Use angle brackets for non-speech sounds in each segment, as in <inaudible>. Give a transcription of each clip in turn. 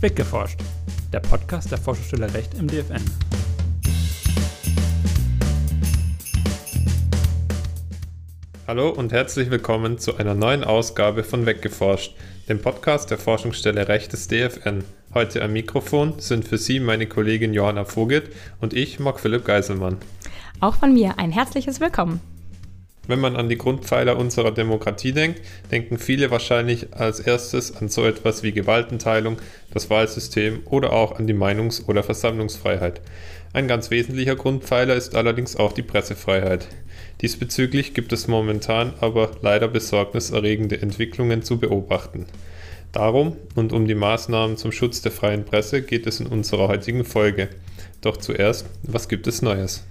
Weggeforscht, der Podcast der Forschungsstelle Recht im DFN. Hallo und herzlich willkommen zu einer neuen Ausgabe von Weggeforscht, dem Podcast der Forschungsstelle Recht des DFN. Heute am Mikrofon sind für Sie meine Kollegin Johanna Vogelt und ich, Marc Philipp Geiselmann. Auch von mir ein herzliches Willkommen. Wenn man an die Grundpfeiler unserer Demokratie denkt, denken viele wahrscheinlich als erstes an so etwas wie Gewaltenteilung, das Wahlsystem oder auch an die Meinungs- oder Versammlungsfreiheit. Ein ganz wesentlicher Grundpfeiler ist allerdings auch die Pressefreiheit. Diesbezüglich gibt es momentan aber leider besorgniserregende Entwicklungen zu beobachten. Darum und um die Maßnahmen zum Schutz der freien Presse geht es in unserer heutigen Folge. Doch zuerst, was gibt es Neues?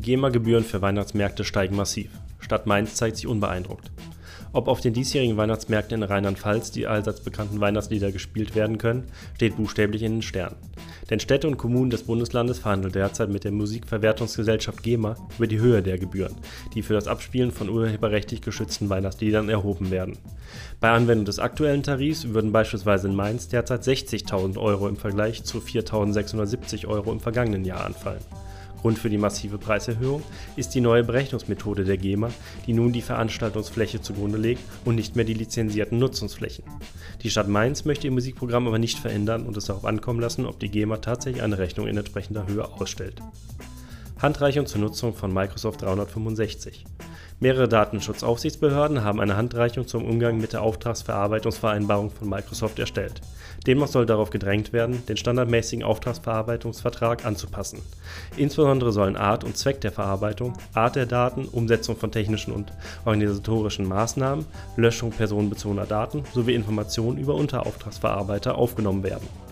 GEMA-Gebühren für Weihnachtsmärkte steigen massiv. Stadt Mainz zeigt sich unbeeindruckt. Ob auf den diesjährigen Weihnachtsmärkten in Rheinland-Pfalz die allseits bekannten Weihnachtslieder gespielt werden können, steht buchstäblich in den Sternen. Denn Städte und Kommunen des Bundeslandes verhandeln derzeit mit der Musikverwertungsgesellschaft GEMA über die Höhe der Gebühren, die für das Abspielen von urheberrechtlich geschützten Weihnachtsliedern erhoben werden. Bei Anwendung des aktuellen Tarifs würden beispielsweise in Mainz derzeit 60.000 Euro im Vergleich zu 4.670 Euro im vergangenen Jahr anfallen. Grund für die massive Preiserhöhung ist die neue Berechnungsmethode der GEMA, die nun die Veranstaltungsfläche zugrunde legt und nicht mehr die lizenzierten Nutzungsflächen. Die Stadt Mainz möchte ihr Musikprogramm aber nicht verändern und es darauf ankommen lassen, ob die GEMA tatsächlich eine Rechnung in entsprechender Höhe ausstellt. Handreichung zur Nutzung von Microsoft 365. Mehrere Datenschutzaufsichtsbehörden haben eine Handreichung zum Umgang mit der Auftragsverarbeitungsvereinbarung von Microsoft erstellt. Demnach soll darauf gedrängt werden, den standardmäßigen Auftragsverarbeitungsvertrag anzupassen. Insbesondere sollen Art und Zweck der Verarbeitung, Art der Daten, Umsetzung von technischen und organisatorischen Maßnahmen, Löschung personenbezogener Daten sowie Informationen über Unterauftragsverarbeiter aufgenommen werden.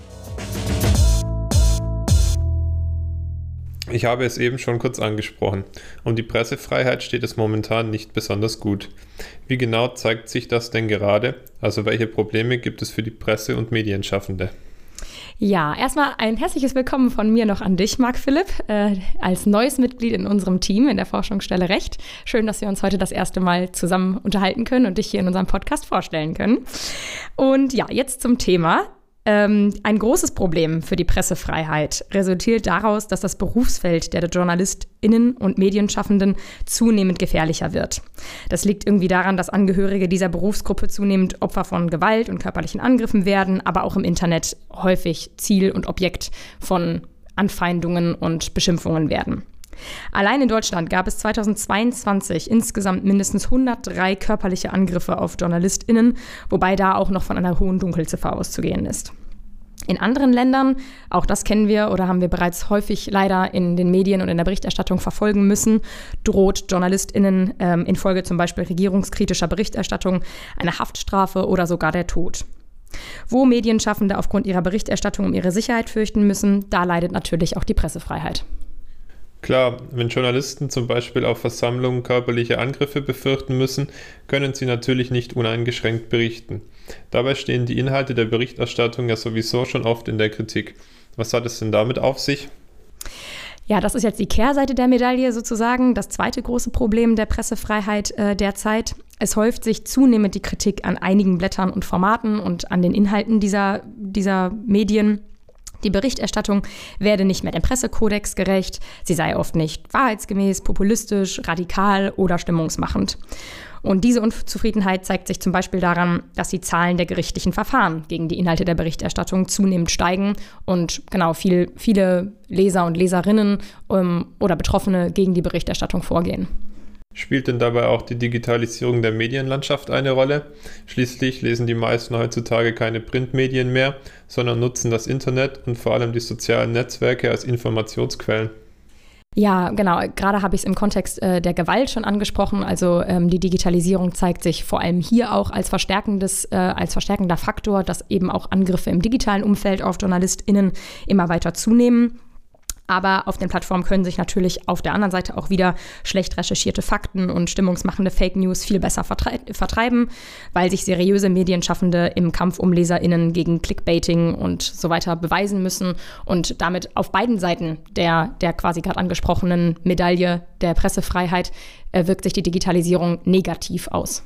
Ich habe es eben schon kurz angesprochen. Um die Pressefreiheit steht es momentan nicht besonders gut. Wie genau zeigt sich das denn gerade? Also welche Probleme gibt es für die Presse- und Medienschaffende? Ja, erstmal ein herzliches Willkommen von mir noch an dich, Marc Philipp, äh, als neues Mitglied in unserem Team in der Forschungsstelle Recht. Schön, dass wir uns heute das erste Mal zusammen unterhalten können und dich hier in unserem Podcast vorstellen können. Und ja, jetzt zum Thema. Ähm, ein großes Problem für die Pressefreiheit resultiert daraus, dass das Berufsfeld der JournalistInnen und Medienschaffenden zunehmend gefährlicher wird. Das liegt irgendwie daran, dass Angehörige dieser Berufsgruppe zunehmend Opfer von Gewalt und körperlichen Angriffen werden, aber auch im Internet häufig Ziel und Objekt von Anfeindungen und Beschimpfungen werden. Allein in Deutschland gab es 2022 insgesamt mindestens 103 körperliche Angriffe auf JournalistInnen, wobei da auch noch von einer hohen Dunkelziffer auszugehen ist. In anderen Ländern, auch das kennen wir oder haben wir bereits häufig leider in den Medien und in der Berichterstattung verfolgen müssen, droht JournalistInnen ähm, infolge zum Beispiel regierungskritischer Berichterstattung eine Haftstrafe oder sogar der Tod. Wo Medienschaffende aufgrund ihrer Berichterstattung um ihre Sicherheit fürchten müssen, da leidet natürlich auch die Pressefreiheit. Klar, wenn Journalisten zum Beispiel auf Versammlungen körperliche Angriffe befürchten müssen, können sie natürlich nicht uneingeschränkt berichten. Dabei stehen die Inhalte der Berichterstattung ja sowieso schon oft in der Kritik. Was hat es denn damit auf sich? Ja, das ist jetzt die Kehrseite der Medaille sozusagen, das zweite große Problem der Pressefreiheit äh, derzeit. Es häuft sich zunehmend die Kritik an einigen Blättern und Formaten und an den Inhalten dieser, dieser Medien. Die Berichterstattung werde nicht mehr dem Pressekodex gerecht, sie sei oft nicht wahrheitsgemäß, populistisch, radikal oder stimmungsmachend. Und diese Unzufriedenheit zeigt sich zum Beispiel daran, dass die Zahlen der gerichtlichen Verfahren gegen die Inhalte der Berichterstattung zunehmend steigen und genau viel, viele Leser und Leserinnen ähm, oder Betroffene gegen die Berichterstattung vorgehen. Spielt denn dabei auch die Digitalisierung der Medienlandschaft eine Rolle? Schließlich lesen die meisten heutzutage keine Printmedien mehr, sondern nutzen das Internet und vor allem die sozialen Netzwerke als Informationsquellen. Ja, genau. Gerade habe ich es im Kontext äh, der Gewalt schon angesprochen. Also ähm, die Digitalisierung zeigt sich vor allem hier auch als verstärkendes, äh, als verstärkender Faktor, dass eben auch Angriffe im digitalen Umfeld auf JournalistInnen immer weiter zunehmen. Aber auf den Plattformen können sich natürlich auf der anderen Seite auch wieder schlecht recherchierte Fakten und stimmungsmachende Fake News viel besser vertrei vertreiben, weil sich seriöse Medienschaffende im Kampf um LeserInnen gegen Clickbaiting und so weiter beweisen müssen und damit auf beiden Seiten der, der quasi gerade angesprochenen Medaille der Pressefreiheit äh, wirkt sich die Digitalisierung negativ aus.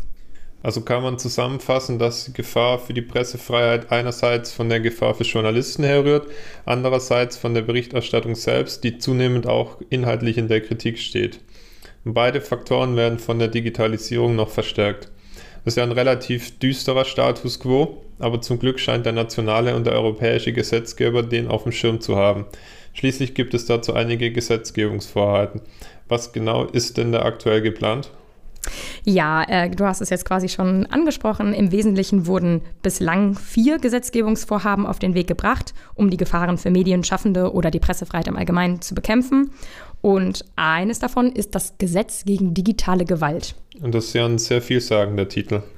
Also kann man zusammenfassen, dass die Gefahr für die Pressefreiheit einerseits von der Gefahr für Journalisten herrührt, andererseits von der Berichterstattung selbst, die zunehmend auch inhaltlich in der Kritik steht. Beide Faktoren werden von der Digitalisierung noch verstärkt. Das ist ja ein relativ düsterer Status quo, aber zum Glück scheint der nationale und der europäische Gesetzgeber den auf dem Schirm zu haben. Schließlich gibt es dazu einige Gesetzgebungsvorhaben. Was genau ist denn da aktuell geplant? Ja, äh, du hast es jetzt quasi schon angesprochen. Im Wesentlichen wurden bislang vier Gesetzgebungsvorhaben auf den Weg gebracht, um die Gefahren für Medienschaffende oder die Pressefreiheit im Allgemeinen zu bekämpfen. Und eines davon ist das Gesetz gegen digitale Gewalt. Und das ist ja ein sehr vielsagender Titel. <laughs>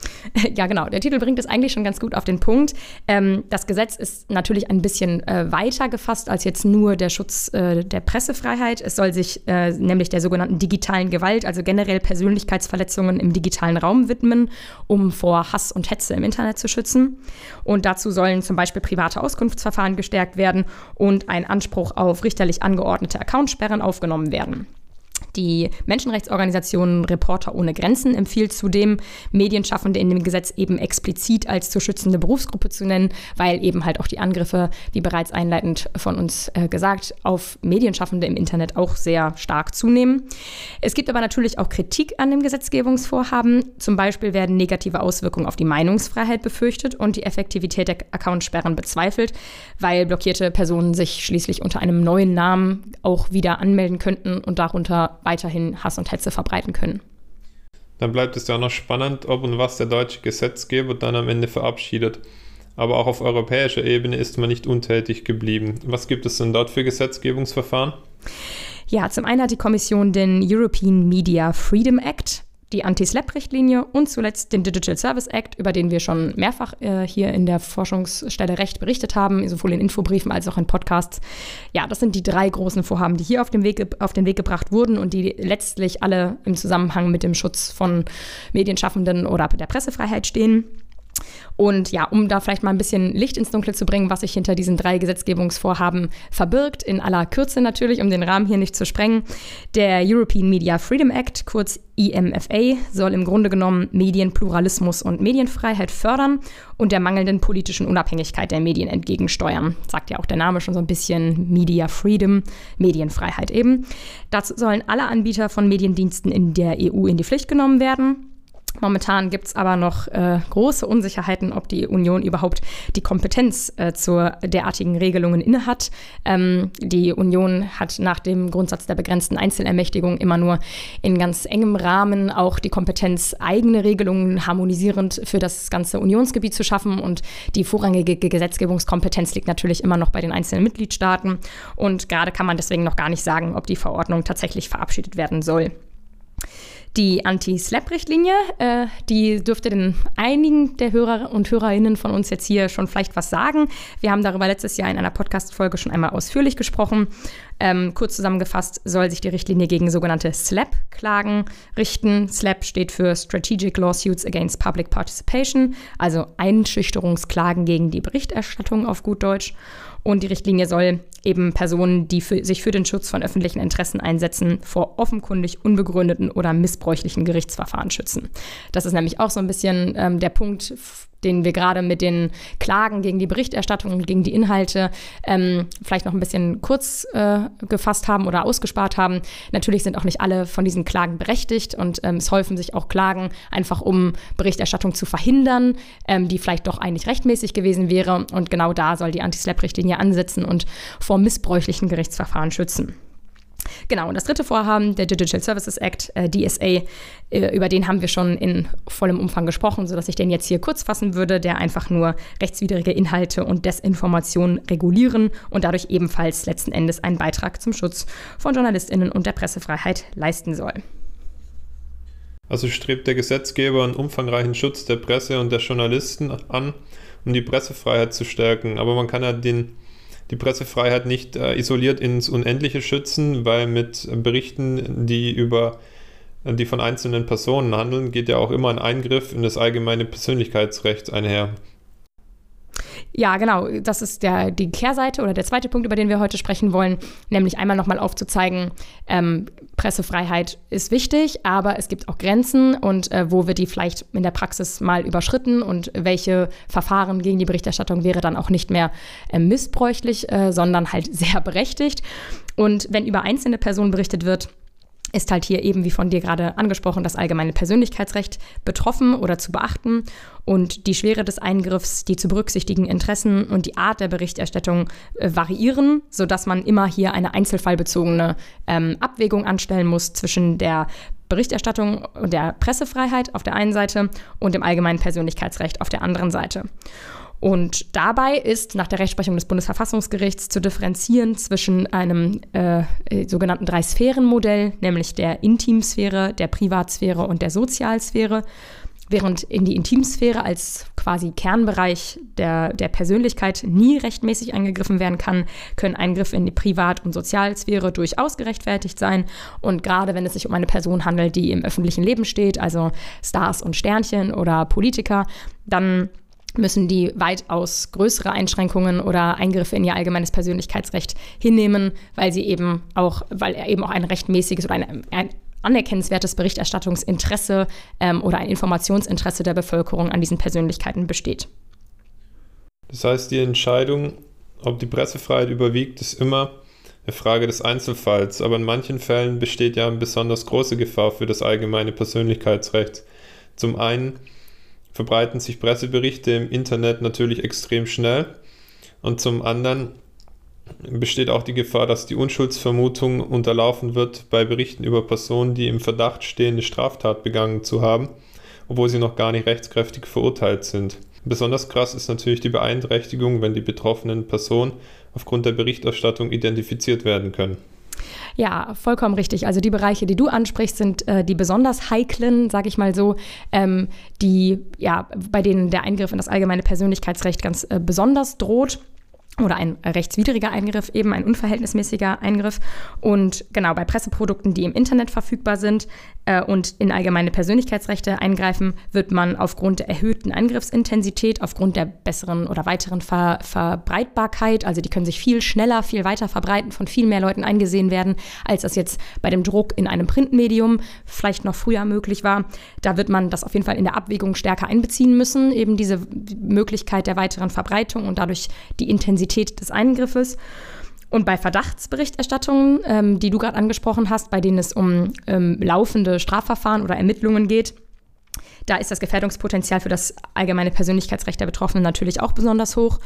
Ja, genau. Der Titel bringt es eigentlich schon ganz gut auf den Punkt. Ähm, das Gesetz ist natürlich ein bisschen äh, weiter gefasst als jetzt nur der Schutz äh, der Pressefreiheit. Es soll sich äh, nämlich der sogenannten digitalen Gewalt, also generell Persönlichkeitsverletzungen im digitalen Raum widmen, um vor Hass und Hetze im Internet zu schützen. Und dazu sollen zum Beispiel private Auskunftsverfahren gestärkt werden und ein Anspruch auf richterlich angeordnete Accountsperren aufgenommen werden. Die Menschenrechtsorganisation Reporter ohne Grenzen empfiehlt zudem, Medienschaffende in dem Gesetz eben explizit als zu schützende Berufsgruppe zu nennen, weil eben halt auch die Angriffe, wie bereits einleitend von uns äh, gesagt, auf Medienschaffende im Internet auch sehr stark zunehmen. Es gibt aber natürlich auch Kritik an dem Gesetzgebungsvorhaben. Zum Beispiel werden negative Auswirkungen auf die Meinungsfreiheit befürchtet und die Effektivität der Accountsperren bezweifelt, weil blockierte Personen sich schließlich unter einem neuen Namen auch wieder anmelden könnten und darunter weiterhin Hass und Hetze verbreiten können. Dann bleibt es ja auch noch spannend, ob und was der deutsche Gesetzgeber dann am Ende verabschiedet. Aber auch auf europäischer Ebene ist man nicht untätig geblieben. Was gibt es denn dort für Gesetzgebungsverfahren? Ja, zum einen hat die Kommission den European Media Freedom Act die Anti-SLAPP-Richtlinie und zuletzt den Digital Service Act, über den wir schon mehrfach äh, hier in der Forschungsstelle Recht berichtet haben, sowohl in Infobriefen als auch in Podcasts. Ja, das sind die drei großen Vorhaben, die hier auf den Weg, auf den Weg gebracht wurden und die letztlich alle im Zusammenhang mit dem Schutz von Medienschaffenden oder der Pressefreiheit stehen. Und ja, um da vielleicht mal ein bisschen Licht ins Dunkle zu bringen, was sich hinter diesen drei Gesetzgebungsvorhaben verbirgt, in aller Kürze natürlich, um den Rahmen hier nicht zu sprengen. Der European Media Freedom Act, kurz EMFA, soll im Grunde genommen Medienpluralismus und Medienfreiheit fördern und der mangelnden politischen Unabhängigkeit der Medien entgegensteuern. Sagt ja auch der Name schon so ein bisschen Media Freedom, Medienfreiheit eben. Dazu sollen alle Anbieter von Mediendiensten in der EU in die Pflicht genommen werden. Momentan gibt es aber noch äh, große Unsicherheiten, ob die Union überhaupt die Kompetenz äh, zur derartigen Regelungen innehat. Ähm, die Union hat nach dem Grundsatz der begrenzten Einzelermächtigung immer nur in ganz engem Rahmen auch die Kompetenz, eigene Regelungen harmonisierend für das ganze Unionsgebiet zu schaffen. Und die vorrangige Gesetzgebungskompetenz liegt natürlich immer noch bei den einzelnen Mitgliedstaaten. Und gerade kann man deswegen noch gar nicht sagen, ob die Verordnung tatsächlich verabschiedet werden soll. Die Anti-Slap-Richtlinie, äh, die dürfte den einigen der Hörer und Hörerinnen von uns jetzt hier schon vielleicht was sagen. Wir haben darüber letztes Jahr in einer Podcast-Folge schon einmal ausführlich gesprochen. Ähm, kurz zusammengefasst soll sich die Richtlinie gegen sogenannte SLAP-Klagen richten. SLAP steht für Strategic Lawsuits Against Public Participation, also Einschüchterungsklagen gegen die Berichterstattung auf gut Deutsch. Und die Richtlinie soll eben Personen, die für, sich für den Schutz von öffentlichen Interessen einsetzen, vor offenkundig unbegründeten oder missbräuchlichen Gerichtsverfahren schützen. Das ist nämlich auch so ein bisschen ähm, der Punkt, den wir gerade mit den Klagen gegen die Berichterstattung und gegen die Inhalte ähm, vielleicht noch ein bisschen kurz äh, gefasst haben oder ausgespart haben. Natürlich sind auch nicht alle von diesen Klagen berechtigt und ähm, es häufen sich auch Klagen einfach, um Berichterstattung zu verhindern, ähm, die vielleicht doch eigentlich rechtmäßig gewesen wäre. Und genau da soll die Anti-Slap-Richtlinie ansetzen und vor missbräuchlichen Gerichtsverfahren schützen. Genau, und das dritte Vorhaben, der Digital Services Act, äh, DSA, äh, über den haben wir schon in vollem Umfang gesprochen, sodass ich den jetzt hier kurz fassen würde, der einfach nur rechtswidrige Inhalte und Desinformation regulieren und dadurch ebenfalls letzten Endes einen Beitrag zum Schutz von JournalistInnen und der Pressefreiheit leisten soll. Also strebt der Gesetzgeber einen umfangreichen Schutz der Presse und der Journalisten an, um die Pressefreiheit zu stärken. Aber man kann ja den die Pressefreiheit nicht äh, isoliert ins Unendliche schützen, weil mit Berichten, die über die von einzelnen Personen handeln, geht ja auch immer ein Eingriff in das allgemeine Persönlichkeitsrecht einher. Ja, genau. Das ist der, die Kehrseite oder der zweite Punkt, über den wir heute sprechen wollen, nämlich einmal nochmal aufzuzeigen, ähm, Pressefreiheit ist wichtig, aber es gibt auch Grenzen und äh, wo wird die vielleicht in der Praxis mal überschritten und welche Verfahren gegen die Berichterstattung wäre dann auch nicht mehr äh, missbräuchlich, äh, sondern halt <laughs> sehr berechtigt. Und wenn über einzelne Personen berichtet wird, ist halt hier eben, wie von dir gerade angesprochen, das allgemeine Persönlichkeitsrecht betroffen oder zu beachten und die Schwere des Eingriffs, die zu berücksichtigen Interessen und die Art der Berichterstattung äh, variieren, sodass man immer hier eine einzelfallbezogene ähm, Abwägung anstellen muss zwischen der Berichterstattung und der Pressefreiheit auf der einen Seite und dem allgemeinen Persönlichkeitsrecht auf der anderen Seite. Und dabei ist nach der Rechtsprechung des Bundesverfassungsgerichts zu differenzieren zwischen einem äh, sogenannten Drei-Sphären-Modell, nämlich der Intimsphäre, der Privatsphäre und der Sozialsphäre. Während in die Intimsphäre als quasi Kernbereich der, der Persönlichkeit nie rechtmäßig eingegriffen werden kann, können Eingriffe in die Privat- und Sozialsphäre durchaus gerechtfertigt sein. Und gerade wenn es sich um eine Person handelt, die im öffentlichen Leben steht, also Stars und Sternchen oder Politiker, dann müssen die weitaus größere Einschränkungen oder Eingriffe in ihr allgemeines Persönlichkeitsrecht hinnehmen, weil sie eben auch, weil eben auch ein rechtmäßiges oder ein, ein anerkennenswertes Berichterstattungsinteresse ähm, oder ein Informationsinteresse der Bevölkerung an diesen Persönlichkeiten besteht. Das heißt, die Entscheidung, ob die Pressefreiheit überwiegt, ist immer eine Frage des Einzelfalls, aber in manchen Fällen besteht ja eine besonders große Gefahr für das allgemeine Persönlichkeitsrecht. Zum einen verbreiten sich Presseberichte im Internet natürlich extrem schnell. Und zum anderen besteht auch die Gefahr, dass die Unschuldsvermutung unterlaufen wird bei Berichten über Personen, die im Verdacht stehen, eine Straftat begangen zu haben, obwohl sie noch gar nicht rechtskräftig verurteilt sind. Besonders krass ist natürlich die Beeinträchtigung, wenn die betroffenen Personen aufgrund der Berichterstattung identifiziert werden können. Ja, vollkommen richtig. Also die Bereiche, die du ansprichst, sind äh, die besonders heiklen, sage ich mal so, ähm, die ja bei denen der Eingriff in das allgemeine Persönlichkeitsrecht ganz äh, besonders droht oder ein rechtswidriger Eingriff, eben ein unverhältnismäßiger Eingriff. Und genau bei Presseprodukten, die im Internet verfügbar sind äh, und in allgemeine Persönlichkeitsrechte eingreifen, wird man aufgrund der erhöhten Angriffsintensität, aufgrund der besseren oder weiteren Ver Verbreitbarkeit, also die können sich viel schneller, viel weiter verbreiten, von viel mehr Leuten eingesehen werden, als das jetzt bei dem Druck in einem Printmedium vielleicht noch früher möglich war. Da wird man das auf jeden Fall in der Abwägung stärker einbeziehen müssen, eben diese Möglichkeit der weiteren Verbreitung und dadurch die Intensität Intensität des Eingriffes. Und bei Verdachtsberichterstattungen, ähm, die du gerade angesprochen hast, bei denen es um ähm, laufende Strafverfahren oder Ermittlungen geht, da ist das Gefährdungspotenzial für das allgemeine Persönlichkeitsrecht der Betroffenen natürlich auch besonders hoch.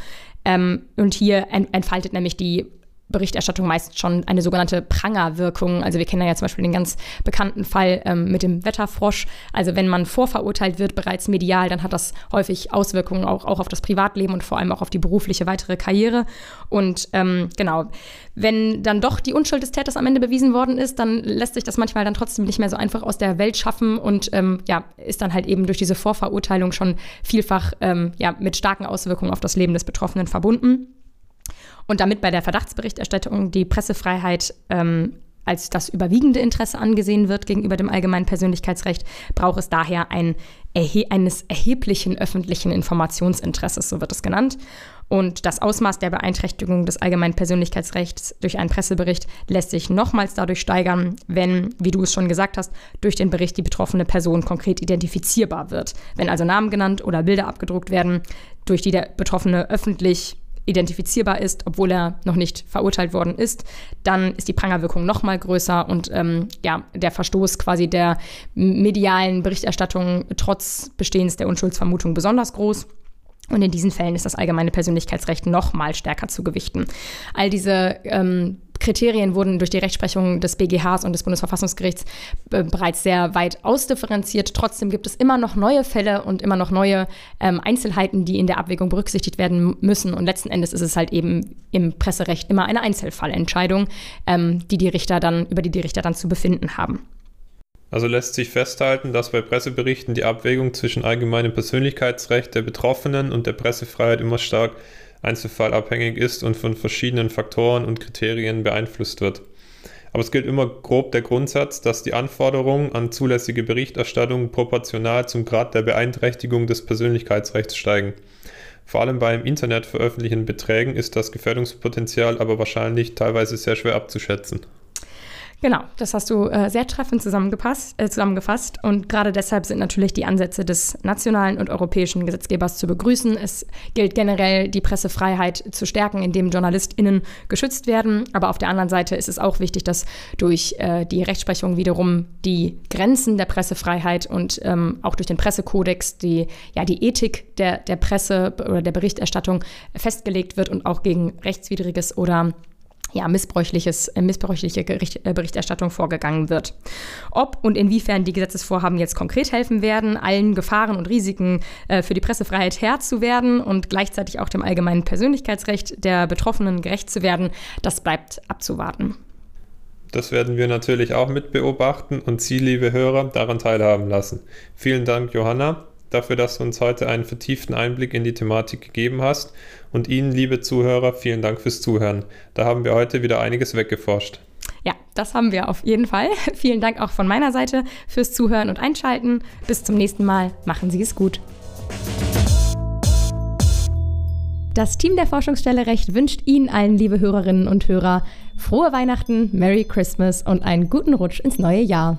Ähm, und hier entfaltet nämlich die Berichterstattung meist schon eine sogenannte Prangerwirkung. Also wir kennen ja zum Beispiel den ganz bekannten Fall ähm, mit dem Wetterfrosch. Also wenn man vorverurteilt wird, bereits medial, dann hat das häufig Auswirkungen auch, auch auf das Privatleben und vor allem auch auf die berufliche weitere Karriere. Und ähm, genau, wenn dann doch die Unschuld des Täters am Ende bewiesen worden ist, dann lässt sich das manchmal dann trotzdem nicht mehr so einfach aus der Welt schaffen und ähm, ja, ist dann halt eben durch diese Vorverurteilung schon vielfach ähm, ja, mit starken Auswirkungen auf das Leben des Betroffenen verbunden. Und damit bei der Verdachtsberichterstattung die Pressefreiheit ähm, als das überwiegende Interesse angesehen wird gegenüber dem allgemeinen Persönlichkeitsrecht, braucht es daher ein erhe eines erheblichen öffentlichen Informationsinteresses, so wird es genannt. Und das Ausmaß der Beeinträchtigung des allgemeinen Persönlichkeitsrechts durch einen Pressebericht lässt sich nochmals dadurch steigern, wenn, wie du es schon gesagt hast, durch den Bericht die betroffene Person konkret identifizierbar wird. Wenn also Namen genannt oder Bilder abgedruckt werden, durch die der Betroffene öffentlich identifizierbar ist, obwohl er noch nicht verurteilt worden ist, dann ist die Prangerwirkung noch mal größer und ähm, ja, der Verstoß quasi der medialen Berichterstattung trotz Bestehens der Unschuldsvermutung besonders groß. Und in diesen Fällen ist das allgemeine Persönlichkeitsrecht noch mal stärker zu gewichten. All diese ähm, Kriterien wurden durch die Rechtsprechung des BGHs und des Bundesverfassungsgerichts äh, bereits sehr weit ausdifferenziert. Trotzdem gibt es immer noch neue Fälle und immer noch neue ähm, Einzelheiten, die in der Abwägung berücksichtigt werden müssen. Und letzten Endes ist es halt eben im Presserecht immer eine Einzelfallentscheidung, ähm, die die Richter dann, über die die Richter dann zu befinden haben. Also lässt sich festhalten, dass bei Presseberichten die Abwägung zwischen allgemeinem Persönlichkeitsrecht der Betroffenen und der Pressefreiheit immer stark einzelfallabhängig ist und von verschiedenen Faktoren und Kriterien beeinflusst wird. Aber es gilt immer grob der Grundsatz, dass die Anforderungen an zulässige Berichterstattung proportional zum Grad der Beeinträchtigung des Persönlichkeitsrechts steigen. Vor allem bei im Internet veröffentlichten Beträgen ist das Gefährdungspotenzial aber wahrscheinlich teilweise sehr schwer abzuschätzen. Genau, das hast du äh, sehr treffend zusammengepasst, äh, zusammengefasst. Und gerade deshalb sind natürlich die Ansätze des nationalen und europäischen Gesetzgebers zu begrüßen. Es gilt generell, die Pressefreiheit zu stärken, indem JournalistInnen geschützt werden. Aber auf der anderen Seite ist es auch wichtig, dass durch äh, die Rechtsprechung wiederum die Grenzen der Pressefreiheit und ähm, auch durch den Pressekodex die, ja, die Ethik der, der Presse oder der Berichterstattung festgelegt wird und auch gegen rechtswidriges oder ja, missbräuchliches, äh, missbräuchliche Gericht, äh, Berichterstattung vorgegangen wird. Ob und inwiefern die Gesetzesvorhaben jetzt konkret helfen werden, allen Gefahren und Risiken äh, für die Pressefreiheit Herr zu werden und gleichzeitig auch dem allgemeinen Persönlichkeitsrecht der Betroffenen gerecht zu werden, das bleibt abzuwarten. Das werden wir natürlich auch mit beobachten und Sie, liebe Hörer, daran teilhaben lassen. Vielen Dank, Johanna dafür, dass du uns heute einen vertieften Einblick in die Thematik gegeben hast. Und Ihnen, liebe Zuhörer, vielen Dank fürs Zuhören. Da haben wir heute wieder einiges weggeforscht. Ja, das haben wir auf jeden Fall. <laughs> Vielen Dank auch von meiner Seite fürs Zuhören und Einschalten. Bis zum nächsten Mal. Machen Sie es gut. Das Team der Forschungsstelle Recht wünscht Ihnen allen, liebe Hörerinnen und Hörer, frohe Weihnachten, Merry Christmas und einen guten Rutsch ins neue Jahr.